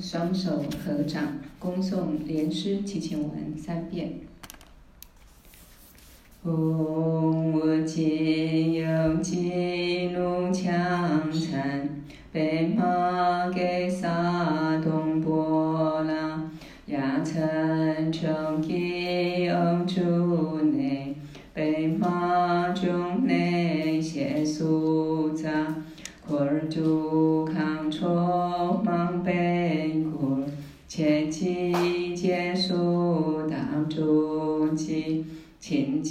双手合掌，恭诵莲师祈请文三遍。唵，我今有吉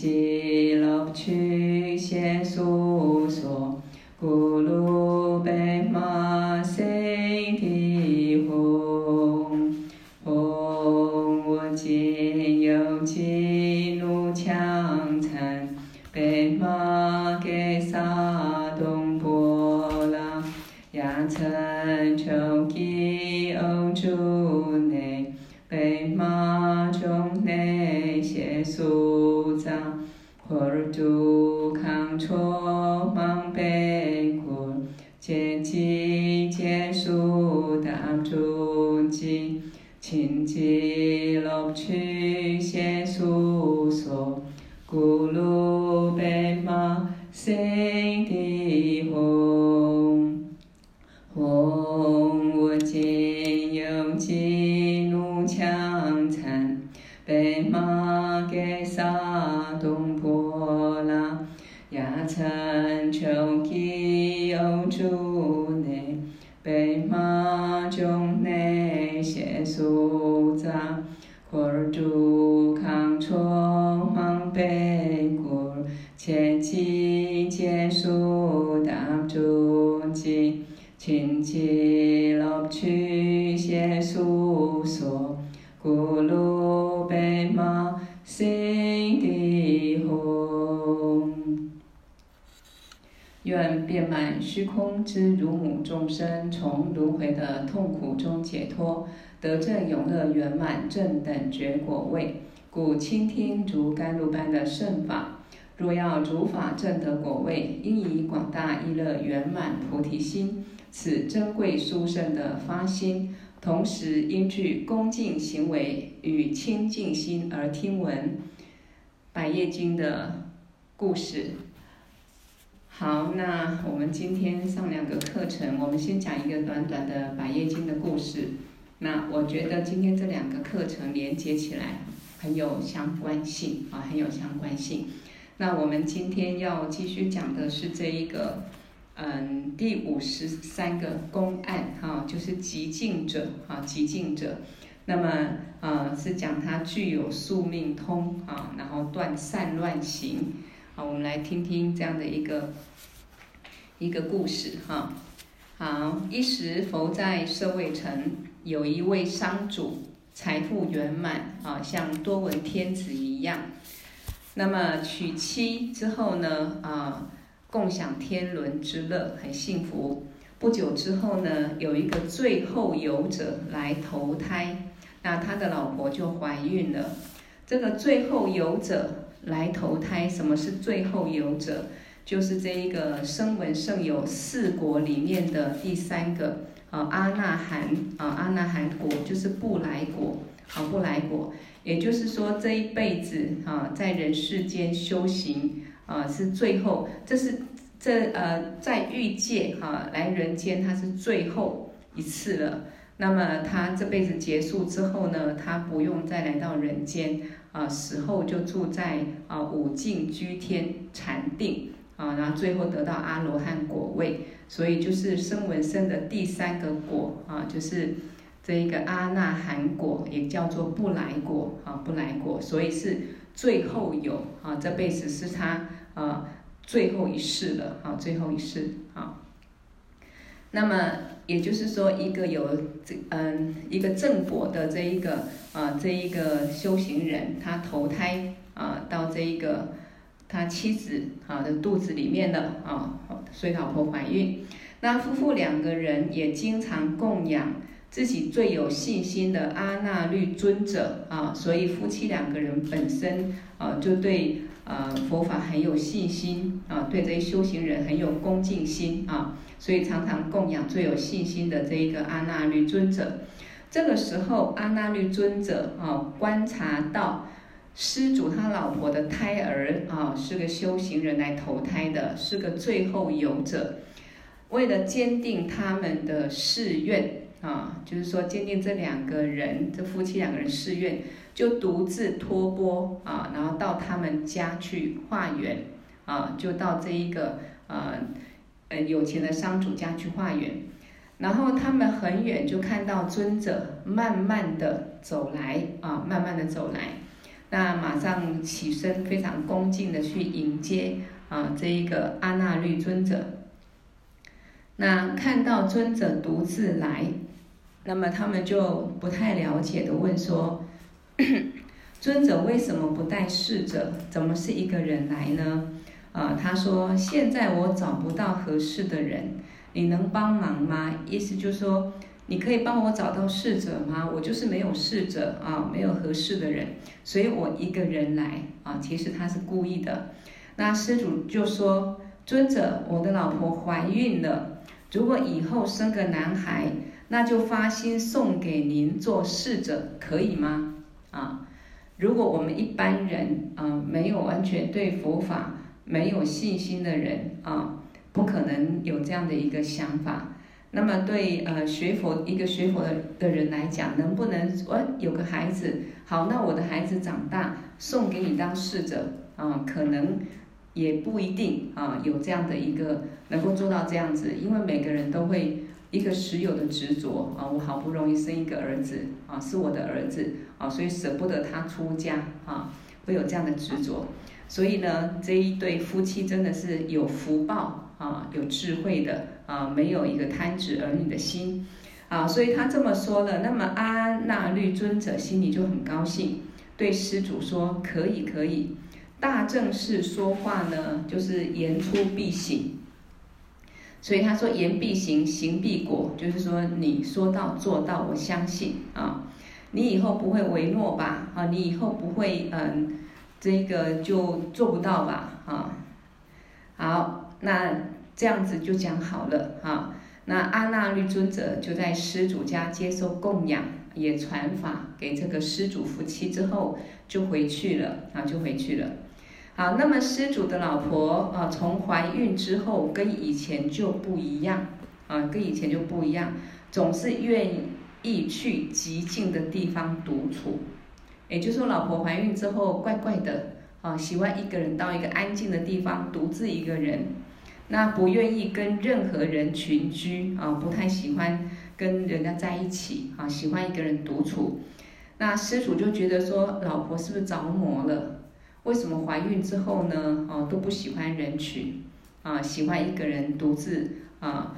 gente 前进正等觉果位。故倾听如甘露般的圣法，若要如法正得果位，应以广大意乐圆满菩提心，此珍贵殊胜的发心，同时应具恭敬行为与清净心而听闻《百业经》的故事。好，那我们今天上两个课程，我们先讲一个短短的《百业经》的故事。那我觉得今天这两个课程连接起来很有相关性啊，很有相关性。那我们今天要继续讲的是这一个，嗯，第五十三个公案哈，就是极静者啊，极静者。那么呃，是讲他具有宿命通啊，然后断散乱行。好，我们来听听这样的一个一个故事哈。好，一时佛在舍卫城，有一位商主，财富圆满啊，像多闻天子一样。那么娶妻之后呢，啊，共享天伦之乐，很幸福。不久之后呢，有一个最后游者来投胎，那他的老婆就怀孕了。这个最后游者。来投胎，什么是最后游者？就是这一个声闻圣有四果里面的第三个啊，阿那含啊，阿那含果就是不来果啊，不来果。也就是说，这一辈子啊，在人世间修行啊，是最后，这是这呃，在欲界哈来人间，他是最后一次了。那么他这辈子结束之后呢，他不用再来到人间。啊，死后就住在啊五境居天禅定啊，然后最后得到阿罗汉果位，所以就是声闻生的第三个果啊，就是这一个阿那含果，也叫做不来果啊，不来果，所以是最后有啊，这辈子是他啊最后一世了啊，最后一世啊。那么也就是说，一个有这嗯一个正果的这一个啊这一个修行人，他投胎啊到这一个他妻子啊的肚子里面的啊，所以老婆怀孕。那夫妇两个人也经常供养自己最有信心的阿那律尊者啊，所以夫妻两个人本身啊就对啊佛法很有信心啊，对这些修行人很有恭敬心啊。所以常常供养最有信心的这一个阿那律尊者，这个时候，阿那律尊者啊，观察到施主他老婆的胎儿啊，是个修行人来投胎的，是个最后游者。为了坚定他们的誓愿啊，就是说坚定这两个人，这夫妻两个人誓愿，就独自托钵啊，然后到他们家去化缘啊，就到这一个呃呃有钱的商主家去化缘。然后他们很远就看到尊者慢慢的走来啊，慢慢的走来，那马上起身，非常恭敬的去迎接啊这一个阿那律尊者。那看到尊者独自来，那么他们就不太了解的问说：尊者为什么不带侍者？怎么是一个人来呢？啊，他说现在我找不到合适的人。你能帮忙吗？意思就是说，你可以帮我找到侍者吗？我就是没有侍者啊，没有合适的人，所以我一个人来啊。其实他是故意的。那施主就说：“尊者，我的老婆怀孕了，如果以后生个男孩，那就发心送给您做侍者，可以吗？”啊，如果我们一般人啊，没有完全对佛法没有信心的人啊。不可能有这样的一个想法。那么对呃学佛一个学佛的的人来讲，能不能我有个孩子好，那我的孩子长大送给你当侍者啊？可能也不一定啊，有这样的一个能够做到这样子，因为每个人都会一个实有的执着啊，我好不容易生一个儿子啊，是我的儿子啊，所以舍不得他出家啊，会有这样的执着。所以呢，这一对夫妻真的是有福报。啊，有智慧的啊，没有一个贪执儿女的心，啊，所以他这么说了。那么阿那律尊者心里就很高兴，对施主说：“可以，可以。大正士说话呢，就是言出必行。所以他说言必行，行必果，就是说你说到做到，我相信啊。你以后不会违诺吧？啊，你以后不会嗯，这个就做不到吧？啊，好。”那这样子就讲好了哈。那阿那律尊者就在施主家接受供养，也传法给这个施主夫妻之后，就回去了啊，就回去了。好，那么施主的老婆啊，从怀孕之后跟以前就不一样啊，跟以前就不一样，总是愿意去极静的地方独处。也就是说，老婆怀孕之后怪怪的啊，喜欢一个人到一个安静的地方，独自一个人。那不愿意跟任何人群居啊，不太喜欢跟人家在一起啊，喜欢一个人独处。那施主就觉得说，老婆是不是着魔了？为什么怀孕之后呢？哦，都不喜欢人群啊，喜欢一个人独自啊。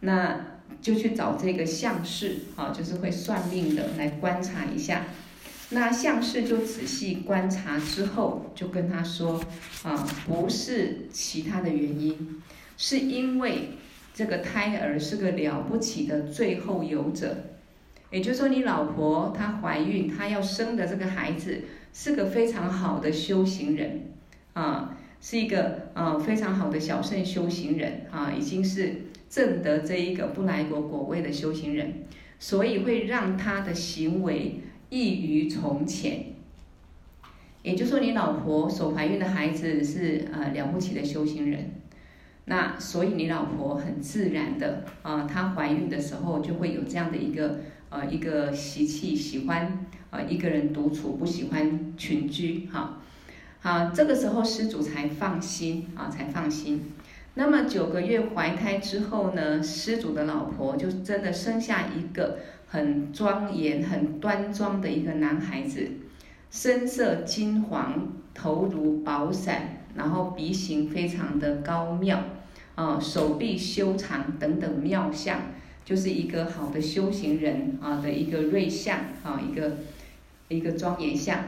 那就去找这个相士啊，就是会算命的来观察一下。那相士就仔细观察之后，就跟他说：“啊，不是其他的原因，是因为这个胎儿是个了不起的最后游者，也就是说，你老婆她怀孕，她要生的这个孩子是个非常好的修行人，啊，是一个啊非常好的小圣修行人啊，已经是证得这一个不来果果位的修行人，所以会让他的行为。”异于从前，也就是说，你老婆所怀孕的孩子是呃了不起的修行人，那所以你老婆很自然的啊，她怀孕的时候就会有这样的一个呃一个习气，喜欢啊一个人独处，不喜欢群居哈。好，这个时候施主才放心啊，才放心。那么九个月怀胎之后呢，施主的老婆就真的生下一个。很庄严、很端庄的一个男孩子，身色金黄，头如宝伞，然后鼻形非常的高妙，啊，手臂修长等等妙相，就是一个好的修行人啊的一个瑞相啊，一个一个庄严相。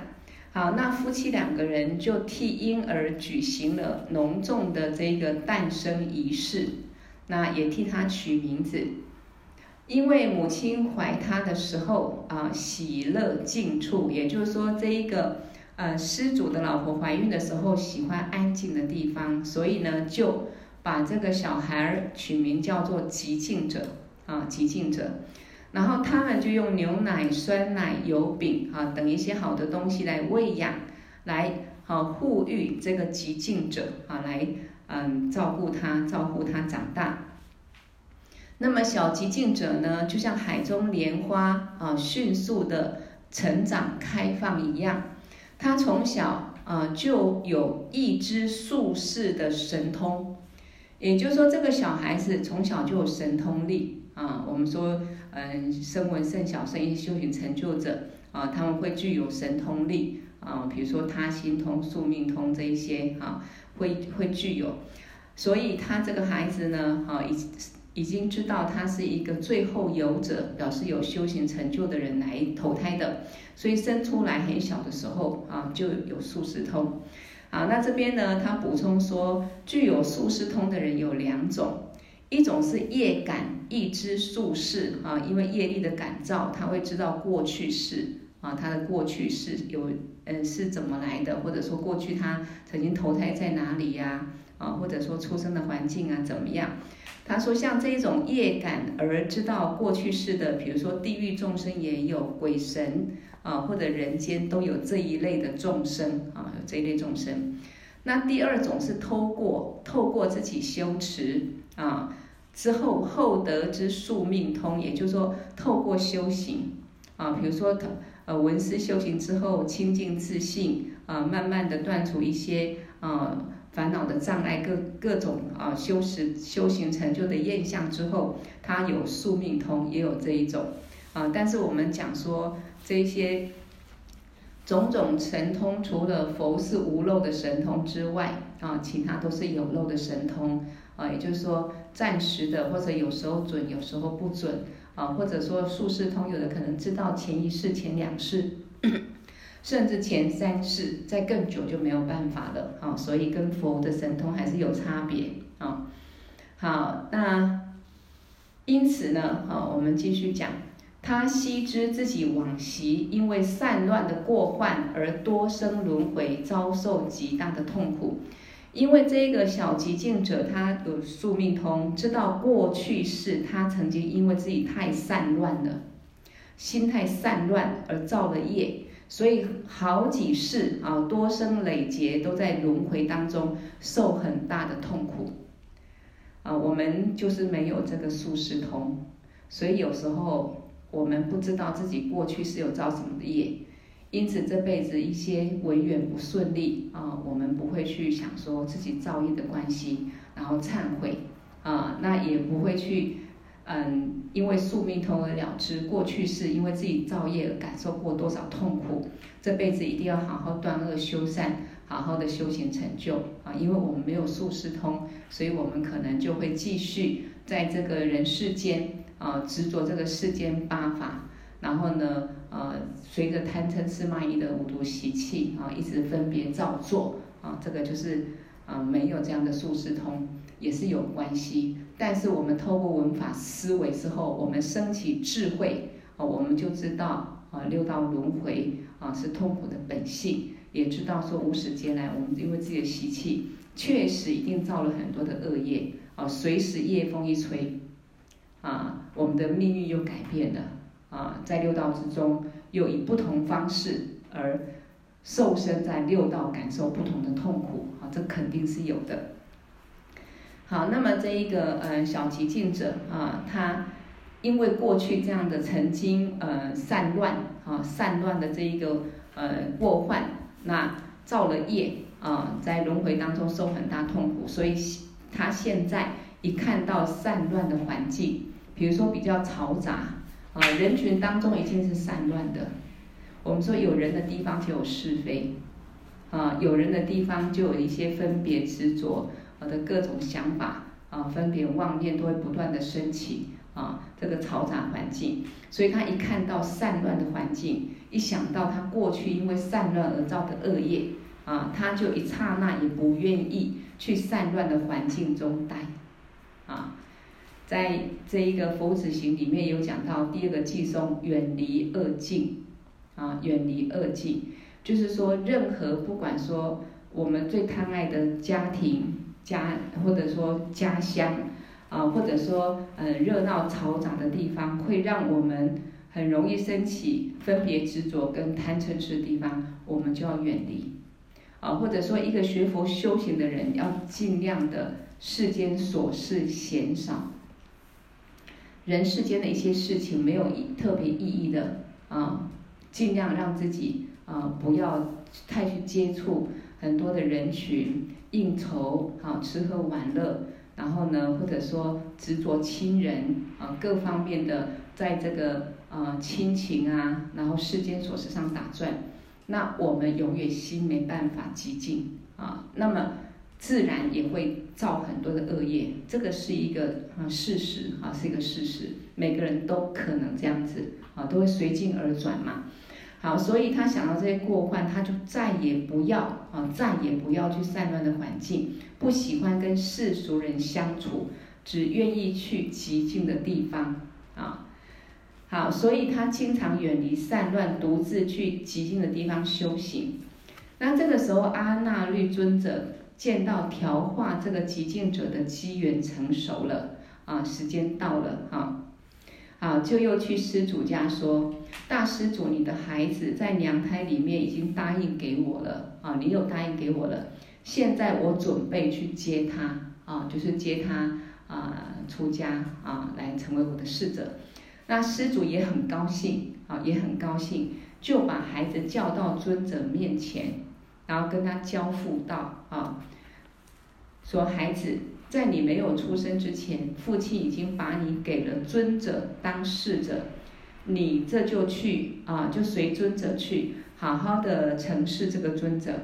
好，那夫妻两个人就替婴儿举行了隆重的这个诞生仪式，那也替他取名字。因为母亲怀他的时候啊，喜乐静处，也就是说，这一个呃施主的老婆怀孕的时候喜欢安静的地方，所以呢，就把这个小孩取名叫做寂静者啊，寂静者。然后他们就用牛奶、酸奶、油饼啊等一些好的东西来喂养，来好护育这个寂静者啊，来嗯照顾他，照顾他长。那么小寂静者呢，就像海中莲花啊，迅速的成长开放一样，他从小啊就有一知宿世的神通，也就是说，这个小孩子从小就有神通力啊。我们说。嗯，声闻圣晓圣一修行成就者啊，他们会具有神通力啊，比如说他心通、宿命通这一些啊，会会具有。所以他这个孩子呢，啊，已已经知道他是一个最后有者，表示有修行成就的人来投胎的。所以生出来很小的时候啊，就有宿世通。好，那这边呢，他补充说，具有宿世通的人有两种。一种是业感一知宿世啊，因为业力的感召，他会知道过去世啊，他的过去世有呃是怎么来的，或者说过去他曾经投胎在哪里呀，啊或者说出生的环境啊怎么样？他说像这种业感而知道过去世的，比如说地狱众生也有，鬼神啊或者人间都有这一类的众生啊，有这一类众生。那第二种是透过透过自己修持啊。之后后得之宿命通，也就是说，透过修行啊，比如说，呃，文思修行之后清净自信啊，慢慢的断除一些啊烦恼的障碍，各各种啊修持修行成就的验象之后，他有宿命通，也有这一种啊。但是我们讲说这些种种神通，除了佛是无漏的神通之外啊，其他都是有漏的神通。啊，也就是说，暂时的，或者有时候准，有时候不准，啊，或者说术士通，有的可能知道前一世、前两世，甚至前三世，再更久就没有办法了，啊，所以跟佛的神通还是有差别，啊，好，那因此呢，啊，我们继续讲，他悉知自己往昔因为散乱的过患而多生轮回，遭受极大的痛苦。因为这个小极境者，他有宿命通，知道过去世他曾经因为自己太散乱了，心太散乱而造了业，所以好几世啊，多生累劫都在轮回当中受很大的痛苦。啊，我们就是没有这个宿世通，所以有时候我们不知道自己过去是有造什么的业。因此，这辈子一些文缘不顺利啊，我们不会去想说自己造业的关系，然后忏悔啊，那也不会去嗯，因为宿命通而了知过去是因为自己造业而感受过多少痛苦，这辈子一定要好好断恶修善，好好的修行成就啊，因为我们没有宿世通，所以我们可能就会继续在这个人世间啊，执着这个世间八法。然后呢，呃，随着贪嗔痴慢疑的五毒习气啊，一直分别造作啊，这个就是啊，没有这样的宿世通也是有关系。但是我们透过文法思维之后，我们升起智慧啊，我们就知道啊，六道轮回啊是痛苦的本性，也知道说无始劫来我们因为自己的习气，确实一定造了很多的恶业啊，随时业风一吹啊，我们的命运又改变了。啊，在六道之中，又以不同方式而受生在六道，感受不同的痛苦。啊，这肯定是有的。好，那么这一个呃小寂静者啊，他因为过去这样的曾经呃散乱啊散乱的这一个呃过患，那造了业啊，在轮回当中受很大痛苦，所以他现在一看到散乱的环境，比如说比较嘈杂。啊，人群当中已经是散乱的。我们说有人的地方就有是非，啊，有人的地方就有一些分别执着，我的各种想法啊，分别妄念都会不断的升起啊，这个嘈杂环境。所以他一看到散乱的环境，一想到他过去因为散乱而造的恶业啊，他就一刹那也不愿意去散乱的环境中待，啊。在这一个佛子行里面有讲到第二个偈颂，远离恶境，啊，远离恶境，就是说任何不管说我们最贪爱的家庭、家或者说家乡，啊，或者说嗯热闹嘈杂的地方，会让我们很容易升起分别执着跟贪嗔痴的地方，我们就要远离。啊，或者说一个学佛修行的人，要尽量的世间琐事嫌少，人世间的一些事情没有特别意义的啊，尽量让自己啊不要太去接触很多的人群应酬啊，吃喝玩乐。然后呢，或者说执着亲人啊，各方面的在这个呃亲情啊，然后世间琐事上打转，那我们永远心没办法寂静啊，那么自然也会造很多的恶业，这个是一个啊事实啊，是一个事实，每个人都可能这样子啊，都会随境而转嘛。好，所以他想到这些过患，他就再也不要啊，再也不要去散乱的环境，不喜欢跟世俗人相处，只愿意去极静的地方啊。好，所以他经常远离散乱，独自去极静的地方修行。那这个时候，阿那律尊者见到调化这个极静者的机缘成熟了啊，时间到了。啊，啊就又去施主家说，大施主，你的孩子在娘胎里面已经答应给我了啊，你有答应给我了，现在我准备去接他啊，就是接他啊出家啊，来成为我的侍者。那施主也很高兴啊，也很高兴，就把孩子叫到尊者面前，然后跟他交付道啊，说孩子。在你没有出生之前，父亲已经把你给了尊者当侍者，你这就去啊，就随尊者去，好好的承事这个尊者。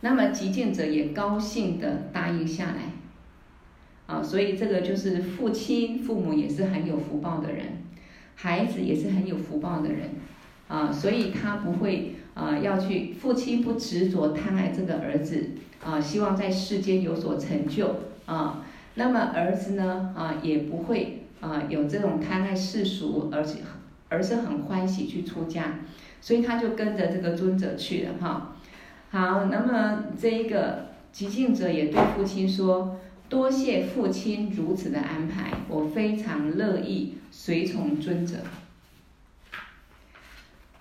那么极静者也高兴的答应下来，啊，所以这个就是父亲、父母也是很有福报的人，孩子也是很有福报的人，啊，所以他不会啊要去，父亲不执着贪爱这个儿子。啊，希望在世间有所成就啊。那么儿子呢，啊，也不会啊有这种贪爱世俗，而且而是很欢喜去出家，所以他就跟着这个尊者去了哈。好，那么这一个寂静者也对父亲说：“多谢父亲如此的安排，我非常乐意随从尊者。”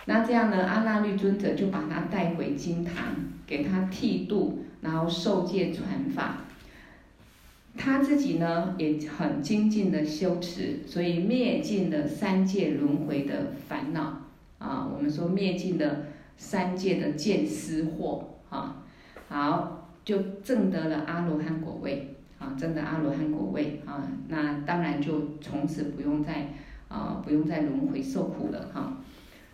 那这样呢，阿那律尊者就把他带回金堂，给他剃度。然后受戒传法，他自己呢也很精进的修持，所以灭尽了三界轮回的烦恼啊。我们说灭尽了三界的见思惑啊，好就证得了阿罗汉果位啊，证得阿罗汉果位啊，那当然就从此不用再啊不用再轮回受苦了哈。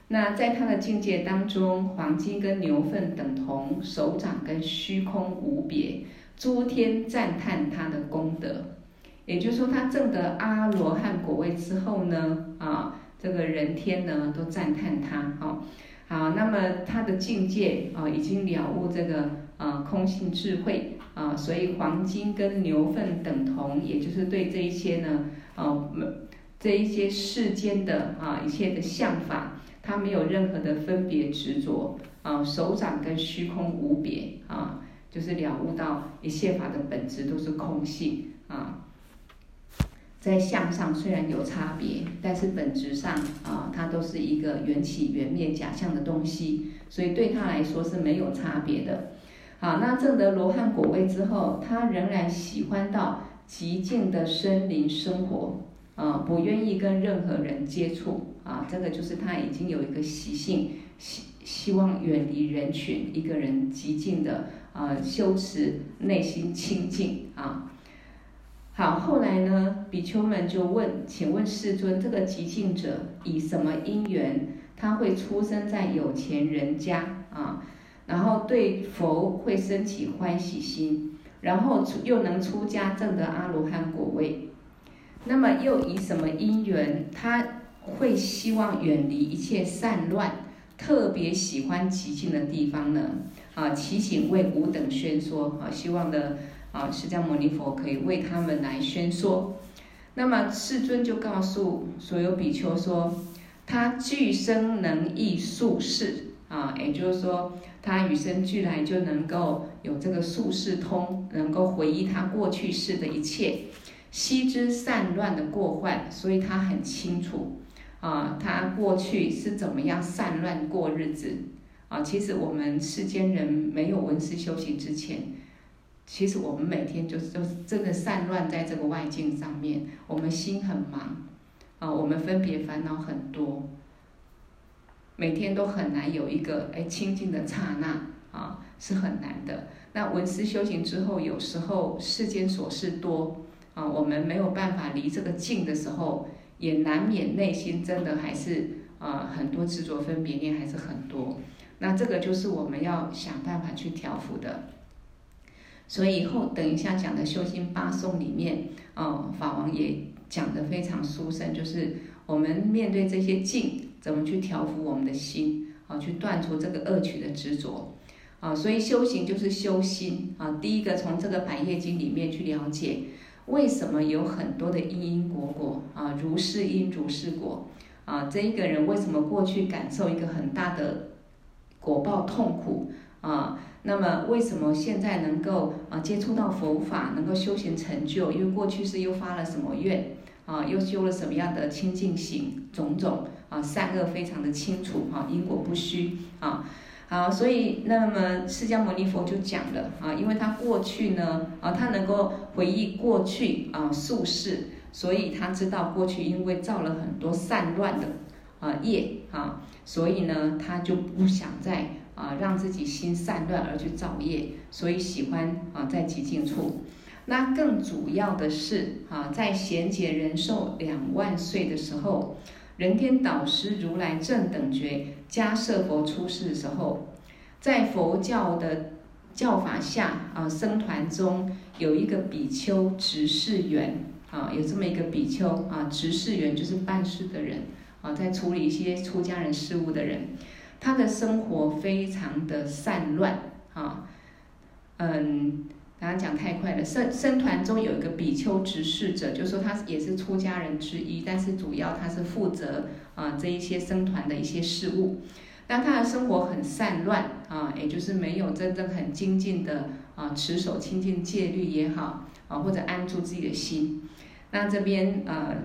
那在他的境界当中，黄金跟牛粪等同，手掌跟虚空无别，诸天赞叹他的功德。也就是说，他证得阿罗汉果位之后呢，啊，这个人天呢都赞叹他，哈，好，那么他的境界啊，已经了悟这个啊空性智慧啊，所以黄金跟牛粪等同，也就是对这一些呢，啊，这一些世间的啊一切的相法。他没有任何的分别执着啊，手掌跟虚空无别啊，就是了悟到一切法的本质都是空性啊。在相上虽然有差别，但是本质上啊，它都是一个缘起缘灭假象的东西，所以对他来说是没有差别的。好，那证得罗汉果位之后，他仍然喜欢到寂静的森林生活。啊，不愿意跟任何人接触啊，这个就是他已经有一个习性，希希望远离人群，一个人寂静的啊修持内心清净啊。好，后来呢，比丘们就问，请问世尊，这个极静者以什么因缘，他会出生在有钱人家啊？然后对佛会升起欢喜心，然后出又能出家证得阿罗汉果位？那么又以什么因缘，他会希望远离一切散乱，特别喜欢寂静的地方呢？啊，祈请为吾等宣说啊，希望的啊，释迦牟尼佛可以为他们来宣说。那么世尊就告诉所有比丘说，他俱生能忆宿世啊，也就是说，他与生俱来就能够有这个宿世通，能够回忆他过去世的一切。悉知散乱的过患，所以他很清楚啊，他过去是怎么样散乱过日子啊。其实我们世间人没有文思修行之前，其实我们每天就是就是真的散乱在这个外境上面，我们心很忙啊，我们分别烦恼很多，每天都很难有一个哎清净的刹那啊，是很难的。那文思修行之后，有时候世间琐事多啊，我们没有办法离这个境的时候，也难免内心真的还是啊很多执着分别念还是很多。那这个就是我们要想办法去调伏的。所以以后等一下讲的修心八颂里面，啊法王也讲得非常殊胜，就是我们面对这些境，怎么去调伏我们的心啊，去断除这个恶取的执着。啊，所以修行就是修心啊。第一个从这个百业经里面去了解，为什么有很多的因因果果啊，如是因如是果啊。这一个人为什么过去感受一个很大的果报痛苦啊？那么为什么现在能够啊接触到佛法，能够修行成就？因为过去是又发了什么愿啊？又修了什么样的清净行种种啊？善恶非常的清楚啊，因果不虚啊。好，所以那么释迦牟尼佛就讲了啊，因为他过去呢啊，他能够回忆过去啊宿世，所以他知道过去因为造了很多散乱的啊业啊，所以呢他就不想再啊让自己心散乱而去造业，所以喜欢啊在寂静处。那更主要的是啊，在贤劫人寿两万岁的时候。人天导师如来正等觉迦叶佛出世的时候，在佛教的教法下啊，僧团中有一个比丘执事员啊，有这么一个比丘啊，执事员就是办事的人啊，在处理一些出家人事务的人，他的生活非常的散乱啊，嗯。刚刚讲太快了，僧僧团中有一个比丘执事者，就说他也是出家人之一，但是主要他是负责啊这一些僧团的一些事务。那他的生活很散乱啊，也就是没有真正很精进的啊持守清净戒律也好啊，或者安住自己的心。那这边呃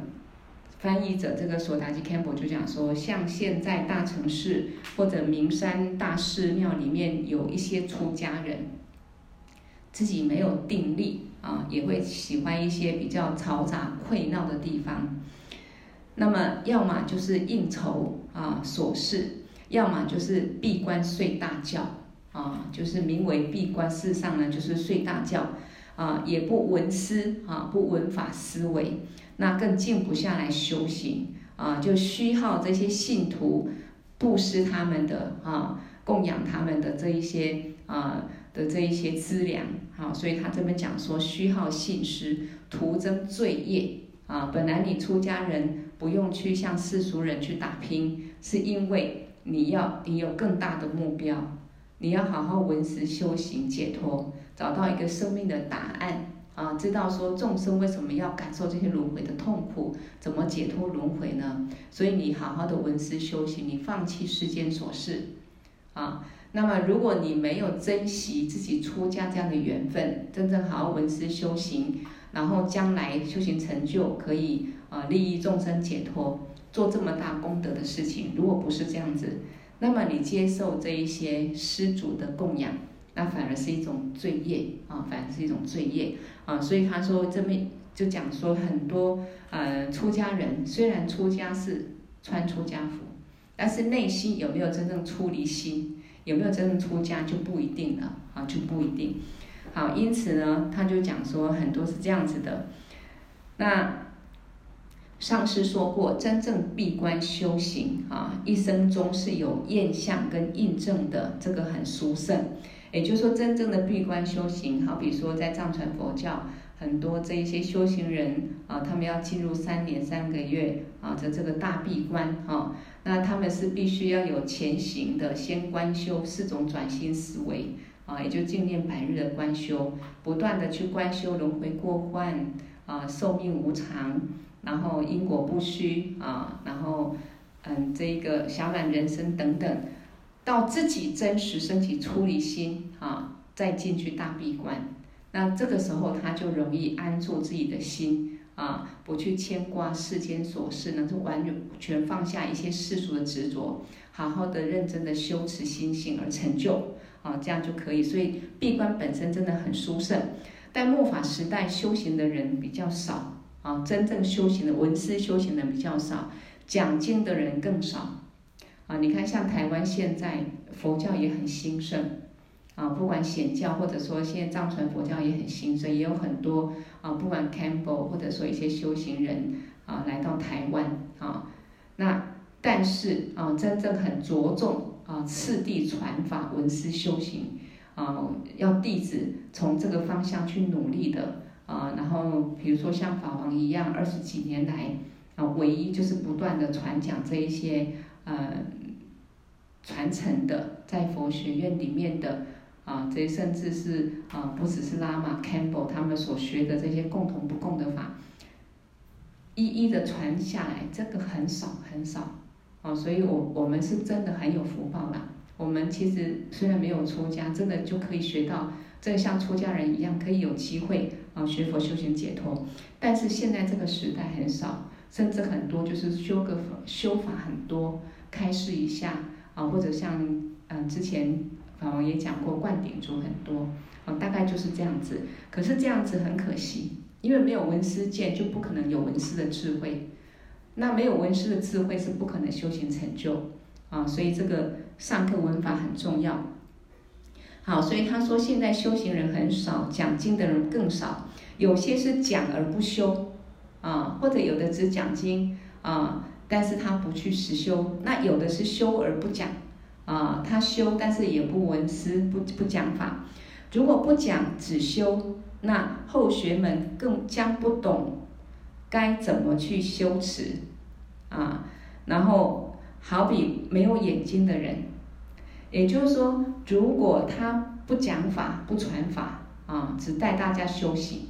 翻译者这个索达吉堪布就讲说，像现在大城市或者名山大寺庙里面有一些出家人。自己没有定力啊，也会喜欢一些比较嘈杂溃闹的地方。那么，要么就是应酬啊琐事，要么就是闭关睡大觉啊，就是名为闭关，事实上呢就是睡大觉啊，也不闻思啊，不闻法思维，那更静不下来修行啊，就虚耗这些信徒布施他们的啊，供养他们的这一些啊。的这一些资粮，好，所以他这边讲说虚耗信施，徒增罪业啊。本来你出家人不用去向世俗人去打拼，是因为你要你有更大的目标，你要好好闻思修行解脱，找到一个生命的答案啊，知道说众生为什么要感受这些轮回的痛苦，怎么解脱轮回呢？所以你好好的闻思修行，你放弃世间琐事啊。那么，如果你没有珍惜自己出家这样的缘分，真正好好闻思修行，然后将来修行成就，可以啊利益众生解脱，做这么大功德的事情，如果不是这样子，那么你接受这一些施主的供养，那反而是一种罪业啊，反而是一种罪业啊。所以他说这边就讲说，很多呃出家人虽然出家是穿出家服，但是内心有没有真正出离心？有没有真正出家就不一定了啊，就不一定。好，因此呢，他就讲说很多是这样子的。那上师说过，真正闭关修行啊，一生中是有验相跟印证的，这个很殊胜。也就是说，真正的闭关修行，好比说在藏传佛教。很多这一些修行人啊，他们要进入三年三个月啊的这个大闭关哈，那他们是必须要有前行的，先观修四种转心思维啊，也就净念百日的观修，不断的去观修轮回过患啊，寿命无常，然后因果不虚啊，然后嗯这个小满人生等等，到自己真实升起出离心啊，再进去大闭关。那这个时候他就容易安住自己的心啊，不去牵挂世间琐事，能够完全放下一些世俗的执着，好好的认真的修持心性而成就啊，这样就可以。所以闭关本身真的很殊胜，但末法时代修行的人比较少啊，真正修行的闻思修行的比较少，讲经的人更少啊。你看，像台湾现在佛教也很兴盛。啊，不管显教或者说现在藏传佛教也很兴盛，也有很多啊，不管 Campbell 或者说一些修行人啊来到台湾啊，那但是啊，真正很着重啊，次第传法、闻思修行啊，要弟子从这个方向去努力的啊，然后比如说像法王一样，二十几年来啊，唯一就是不断的传讲这一些呃传承的，在佛学院里面的。啊，这甚至是啊，不只是拉玛、Campbell 他们所学的这些共同不共的法，一一的传下来，这个很少很少。啊，所以我我们是真的很有福报啦。我们其实虽然没有出家，真的就可以学到，这像出家人一样，可以有机会啊学佛修行解脱。但是现在这个时代很少，甚至很多就是修个修法很多，开示一下啊，或者像嗯之前。啊，我也讲过，灌顶族很多，啊，大概就是这样子。可是这样子很可惜，因为没有闻思见，就不可能有闻思的智慧。那没有闻思的智慧，是不可能修行成就。啊，所以这个上课闻法很重要。好，所以他说现在修行人很少，讲经的人更少，有些是讲而不修，啊，或者有的只讲经，啊，但是他不去实修。那有的是修而不讲。啊，他修，但是也不闻思，不不讲法。如果不讲，只修，那后学们更将不懂该怎么去修持啊。然后，好比没有眼睛的人，也就是说，如果他不讲法、不传法啊，只带大家修行，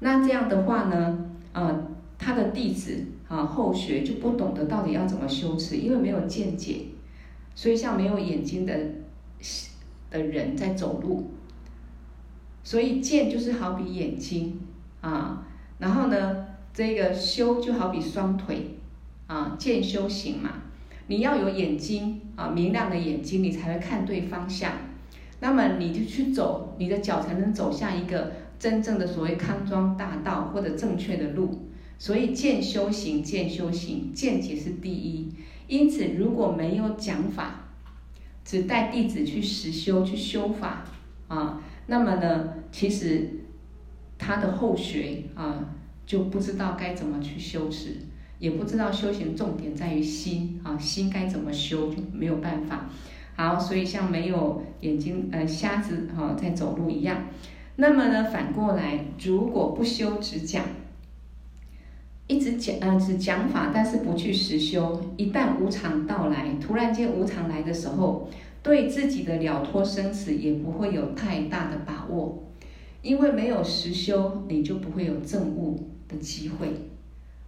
那这样的话呢，啊，他的弟子啊，后学就不懂得到底要怎么修持，因为没有见解。所以，像没有眼睛的的人在走路，所以见就是好比眼睛啊，然后呢，这个修就好比双腿啊，见修行嘛。你要有眼睛啊，明亮的眼睛，你才会看对方向。那么你就去走，你的脚才能走向一个真正的所谓康庄大道或者正确的路。所以见修行，见修行，见解是第一。因此，如果没有讲法，只带弟子去实修去修法啊，那么呢，其实他的后学啊就不知道该怎么去修持，也不知道修行重点在于心啊，心该怎么修就没有办法。好，所以像没有眼睛呃瞎子哈、啊、在走路一样。那么呢，反过来，如果不修只讲。一直讲，呃，只讲法，但是不去实修。一旦无常到来，突然间无常来的时候，对自己的了脱生死也不会有太大的把握，因为没有实修，你就不会有证悟的机会。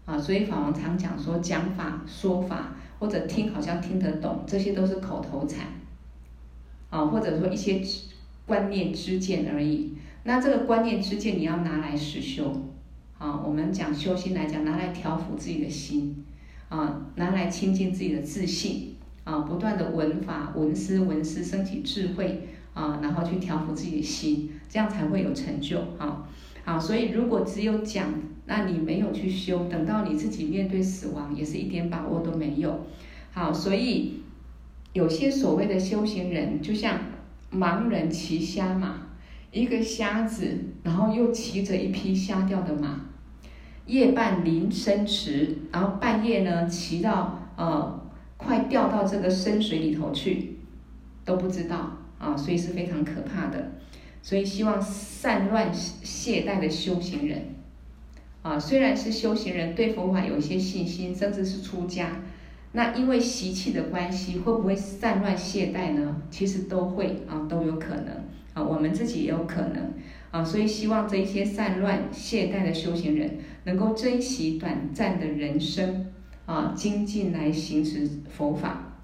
啊，所以法王常讲说，讲法、说法或者听好像听得懂，这些都是口头禅。啊，或者说一些观念之见而已。那这个观念之见，你要拿来实修。啊，我们讲修心来讲，拿来调伏自己的心，啊，拿来清净自己的自信，啊，不断的闻法、闻思、闻思，升起智慧，啊，然后去调伏自己的心，这样才会有成就，啊，好，所以如果只有讲，那你没有去修，等到你自己面对死亡，也是一点把握都没有，好，所以有些所谓的修行人，就像盲人骑瞎马。一个瞎子，然后又骑着一匹瞎掉的马，夜半临深池，然后半夜呢骑到呃快掉到这个深水里头去，都不知道啊，所以是非常可怕的。所以希望散乱懈怠的修行人啊，虽然是修行人，对佛法有一些信心，甚至是出家，那因为习气的关系，会不会散乱懈怠呢？其实都会啊，都有可能。啊，我们自己也有可能啊，所以希望这一些散乱懈怠的修行人，能够珍惜短暂的人生啊，精进来行持佛法。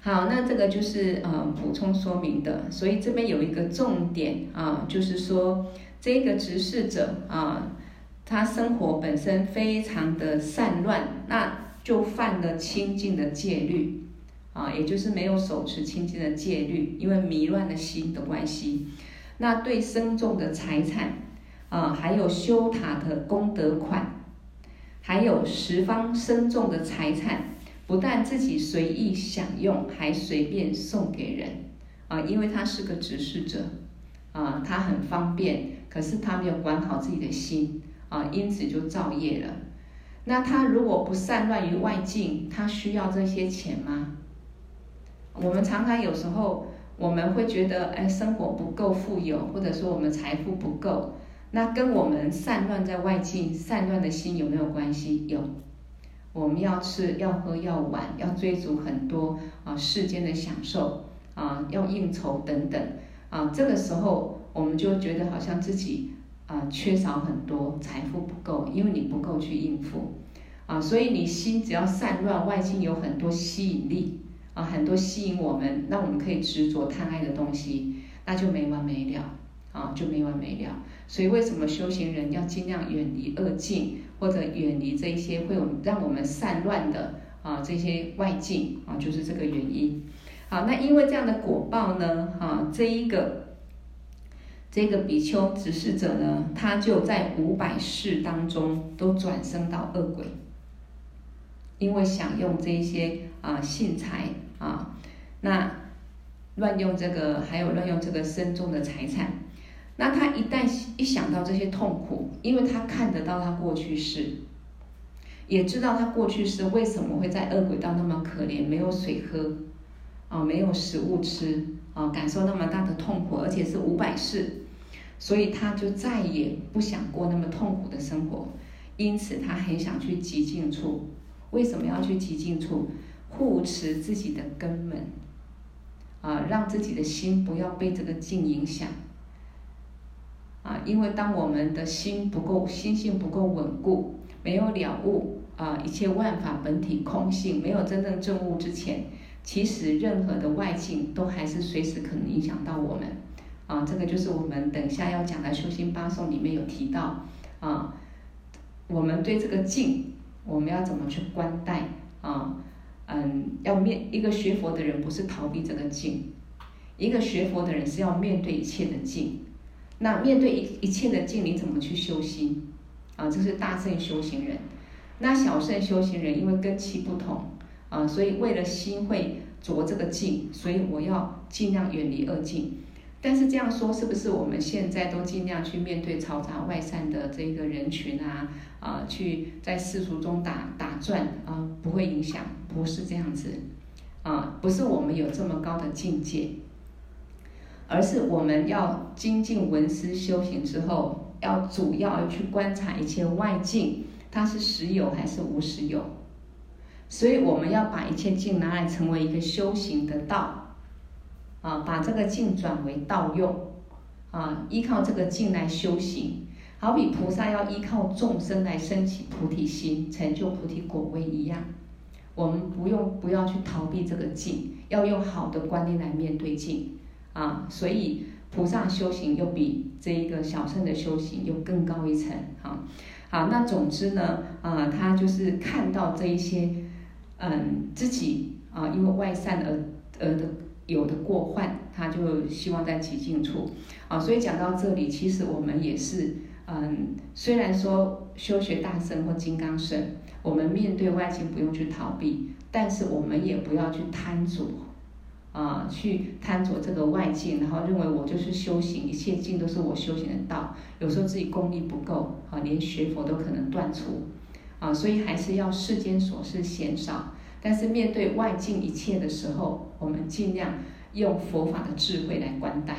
好，那这个就是呃补充说明的，所以这边有一个重点啊，就是说这个执事者啊，他生活本身非常的散乱，那就犯了清净的戒律。啊，也就是没有手持清净的戒律，因为迷乱的心的关系。那对身众的财产，啊，还有修塔的功德款，还有十方僧众的财产，不但自己随意享用，还随便送给人。啊，因为他是个执事者，啊，他很方便，可是他没有管好自己的心，啊，因此就造业了。那他如果不散乱于外境，他需要这些钱吗？我们常常有时候我们会觉得，哎，生活不够富有，或者说我们财富不够，那跟我们散乱在外境、散乱的心有没有关系？有，我们要吃、要喝、要玩，要追逐很多啊世间的享受啊，要应酬等等啊，这个时候我们就觉得好像自己啊缺少很多，财富不够，因为你不够去应付啊，所以你心只要散乱，外境有很多吸引力。啊，很多吸引我们，让我们可以执着贪爱的东西，那就没完没了，啊，就没完没了。所以为什么修行人要尽量远离恶境，或者远离这一些会有让我们散乱的啊这些外境啊，就是这个原因。好，那因为这样的果报呢，啊，这一个这个比丘执事者呢，他就在五百世当中都转生到恶鬼，因为享用这一些啊信财。啊，那乱用这个，还有乱用这个身中的财产，那他一旦一想到这些痛苦，因为他看得到他过去世，也知道他过去世为什么会在恶鬼道那么可怜，没有水喝，啊，没有食物吃，啊，感受那么大的痛苦，而且是五百世，所以他就再也不想过那么痛苦的生活，因此他很想去极静处。为什么要去极静处？护持自己的根本，啊，让自己的心不要被这个境影响，啊，因为当我们的心不够，心性不够稳固，没有了悟啊，一切万法本体空性，没有真正证悟之前，其实任何的外境都还是随时可能影响到我们，啊，这个就是我们等下要讲的修心八颂里面有提到，啊，我们对这个境，我们要怎么去观待，啊？嗯，要面一个学佛的人不是逃避这个境，一个学佛的人是要面对一切的境。那面对一一切的境，你怎么去修心？啊，这是大圣修行人。那小圣修行人因为根器不同，啊，所以为了心会着这个境，所以我要尽量远离恶境。但是这样说，是不是我们现在都尽量去面对嘈杂外散的这个人群啊？啊，去在世俗中打打转啊，不会影响？不是这样子，啊，不是我们有这么高的境界，而是我们要精进闻思修行之后，要主要去观察一切外境，它是实有还是无实有？所以我们要把一切境拿来成为一个修行的道。啊，把这个境转为道用，啊，依靠这个境来修行，好比菩萨要依靠众生来升起菩提心，成就菩提果位一样。我们不用不要去逃避这个境，要用好的观念来面对境，啊，所以菩萨修行又比这一个小乘的修行又更高一层，好，好，那总之呢，啊，他就是看到这一些，嗯，自己啊，因为外善而而的。有的过患，他就希望在极静处啊。所以讲到这里，其实我们也是，嗯，虽然说修学大圣或金刚乘，我们面对外境不用去逃避，但是我们也不要去贪着，啊，去贪着这个外境，然后认为我就是修行，一切境都是我修行的道。有时候自己功力不够，啊，连学佛都可能断除，啊，所以还是要世间琐事嫌少。但是面对外境一切的时候，我们尽量用佛法的智慧来观待，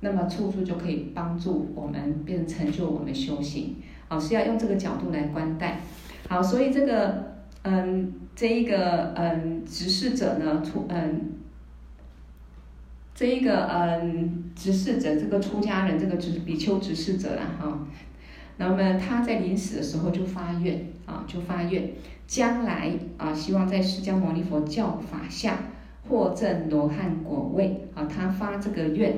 那么处处就可以帮助我们，变成就我们修行。好，是要用这个角度来观待。好，所以这个，嗯，这一个，嗯，执事者呢，出，嗯，这一个，嗯，执事者，这个出家人，这个执比丘执事者了，哈，那么他在临死的时候就发愿，啊，就发愿。将来啊，希望在释迦牟尼佛教法下获证罗汉果位啊，他发这个愿。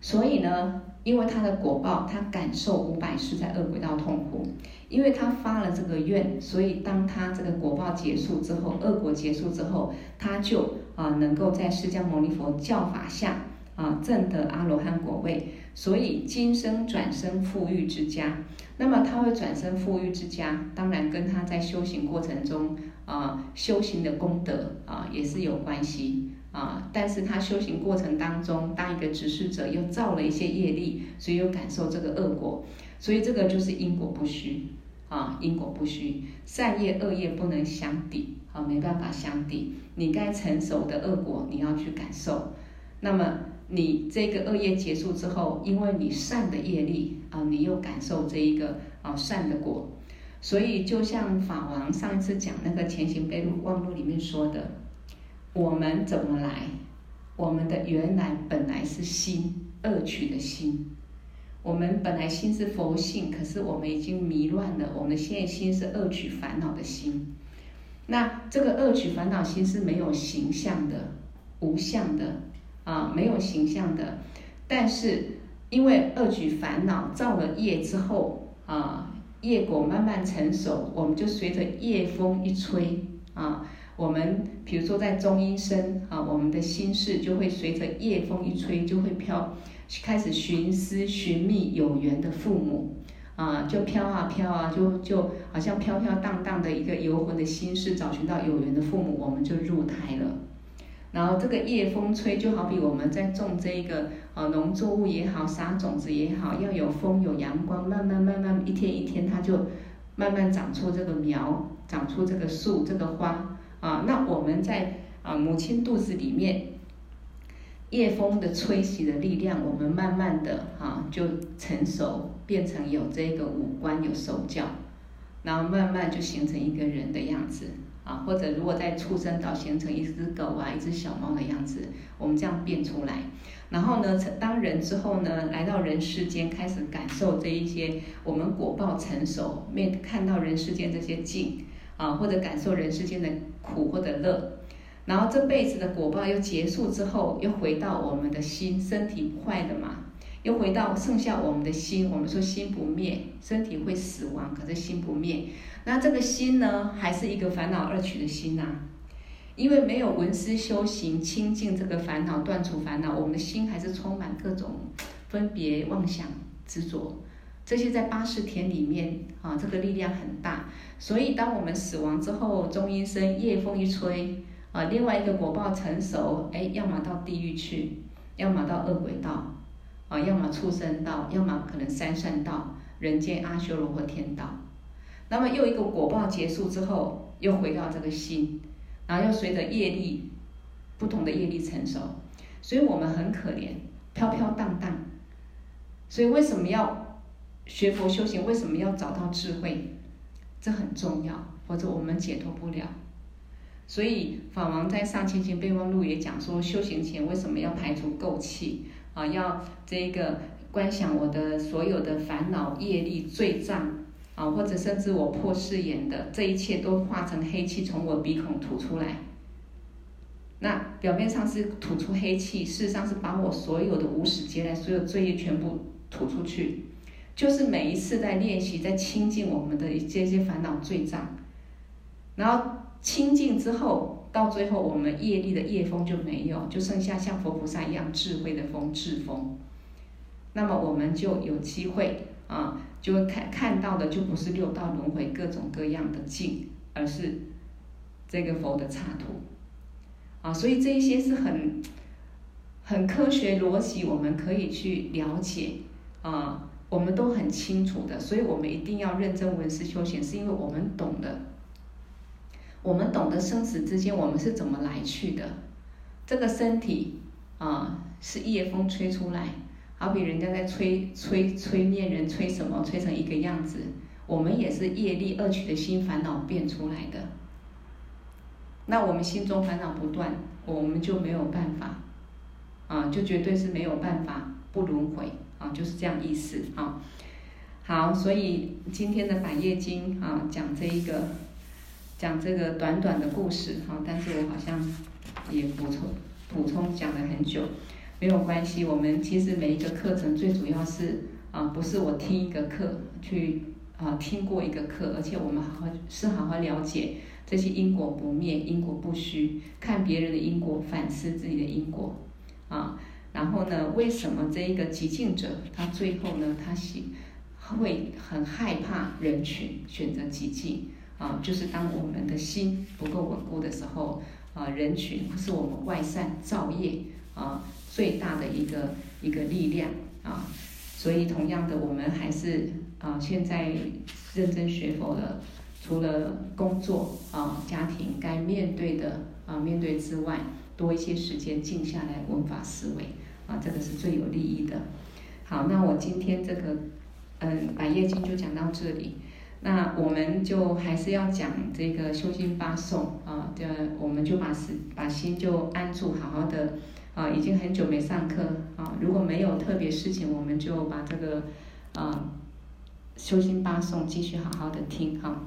所以呢，因为他的果报，他感受五百世在恶鬼道痛苦，因为他发了这个愿，所以当他这个果报结束之后，恶果结束之后，他就啊能够在释迦牟尼佛教法下啊证得阿罗汉果位，所以今生转生富裕之家。那么他会转生富裕之家，当然跟他在修行过程中啊修行的功德啊也是有关系。啊！但是他修行过程当中，当一个执事者又造了一些业力，所以又感受这个恶果，所以这个就是因果不虚啊！因果不虚，善业恶业不能相抵啊，没办法相抵。你该成熟的恶果，你要去感受。那么你这个恶业结束之后，因为你善的业力啊，你又感受这一个啊善的果，所以就像法王上一次讲那个《前行备忘录》里面说的。我们怎么来？我们的原来本来是心，恶取的心。我们本来心是佛性，可是我们已经迷乱了。我们现在心是恶取烦恼的心。那这个恶取烦恼心是没有形象的、无相的啊，没有形象的。但是因为恶取烦恼造了业之后啊，业果慢慢成熟，我们就随着业风一吹啊。我们比如说在中阴身啊，我们的心事就会随着夜风一吹，就会飘，开始寻思寻觅有缘的父母啊，就飘啊飘啊，就就好像飘飘荡荡的一个游魂的心事，找寻到有缘的父母，我们就入胎了。然后这个夜风吹，就好比我们在种这一个呃农作物也好，撒种子也好，要有风有阳光，慢慢慢慢一天一天，它就慢慢长出这个苗，长出这个树，这个花。啊，那我们在啊母亲肚子里面，夜风的吹袭的力量，我们慢慢的啊就成熟，变成有这个五官有手脚，然后慢慢就形成一个人的样子啊，或者如果在出生到形成一只狗啊，一只小猫的样子，我们这样变出来，然后呢，当人之后呢，来到人世间，开始感受这一些我们果报成熟，面看到人世间这些境。啊，或者感受人世间的苦或者乐，然后这辈子的果报又结束之后，又回到我们的心，身体坏的嘛，又回到剩下我们的心。我们说心不灭，身体会死亡，可是心不灭。那这个心呢，还是一个烦恼二取的心呐，因为没有闻思修行清净这个烦恼，断除烦恼，我们的心还是充满各种分别妄想执着。这些在八识田里面啊，这个力量很大。所以，当我们死亡之后，中阴身夜风一吹啊，另外一个果报成熟，哎，要么到地狱去，要么到恶鬼道，啊，要么畜生道，要么可能三善道，人间阿修罗或天道。那么又一个果报结束之后，又回到这个心，然后又随着业力不同的业力成熟，所以我们很可怜，飘飘荡荡。所以为什么要？学佛修行为什么要找到智慧？这很重要，否则我们解脱不了。所以法王在上前行备忘录也讲说，修行前为什么要排除垢气啊？要这个观想我的所有的烦恼业力罪障啊，或者甚至我破誓言的这一切都化成黑气从我鼻孔吐出来。那表面上是吐出黑气，事实上是把我所有的无始劫来所有罪业全部吐出去。就是每一次在练习，在清净我们的这些烦恼罪障，然后清净之后，到最后我们业力的业风就没有，就剩下像佛菩萨一样智慧的风智风。那么我们就有机会啊，就会看看到的就不是六道轮回各种各样的境，而是这个佛的刹土啊。所以这一些是很很科学逻辑，我们可以去了解啊。我们都很清楚的，所以我们一定要认真闻思修行，是因为我们懂得，我们懂得生死之间我们是怎么来去的。这个身体啊，是业风吹出来，好比人家在吹吹吹面人，吹什么，吹成一个样子。我们也是业力恶取的心烦恼变出来的。那我们心中烦恼不断，我们就没有办法，啊，就绝对是没有办法不轮回。啊，就是这样意思啊。好，所以今天的百业经啊，讲这一个，讲这个短短的故事哈，但是我好像也补充补充讲了很久。没有关系。我们其实每一个课程最主要是啊，不是我听一个课去啊听过一个课，而且我们好好是好好了解这些因果不灭、因果不虚，看别人的因果，反思自己的因果啊。然后呢，为什么这一个极静者他最后呢，他喜会很害怕人群，选择极静啊？就是当我们的心不够稳固的时候啊，人群是我们外散造业啊最大的一个一个力量啊。所以同样的，我们还是啊现在认真学佛了，除了工作啊、家庭该面对的啊面对之外，多一些时间静下来闻法思维。啊，这个是最有利益的。好，那我今天这个，嗯，《百业经》就讲到这里。那我们就还是要讲这个修心八颂啊，这我们就把心把心就安住，好好的啊。已经很久没上课啊，如果没有特别事情，我们就把这个啊修心八颂继续好好的听哈。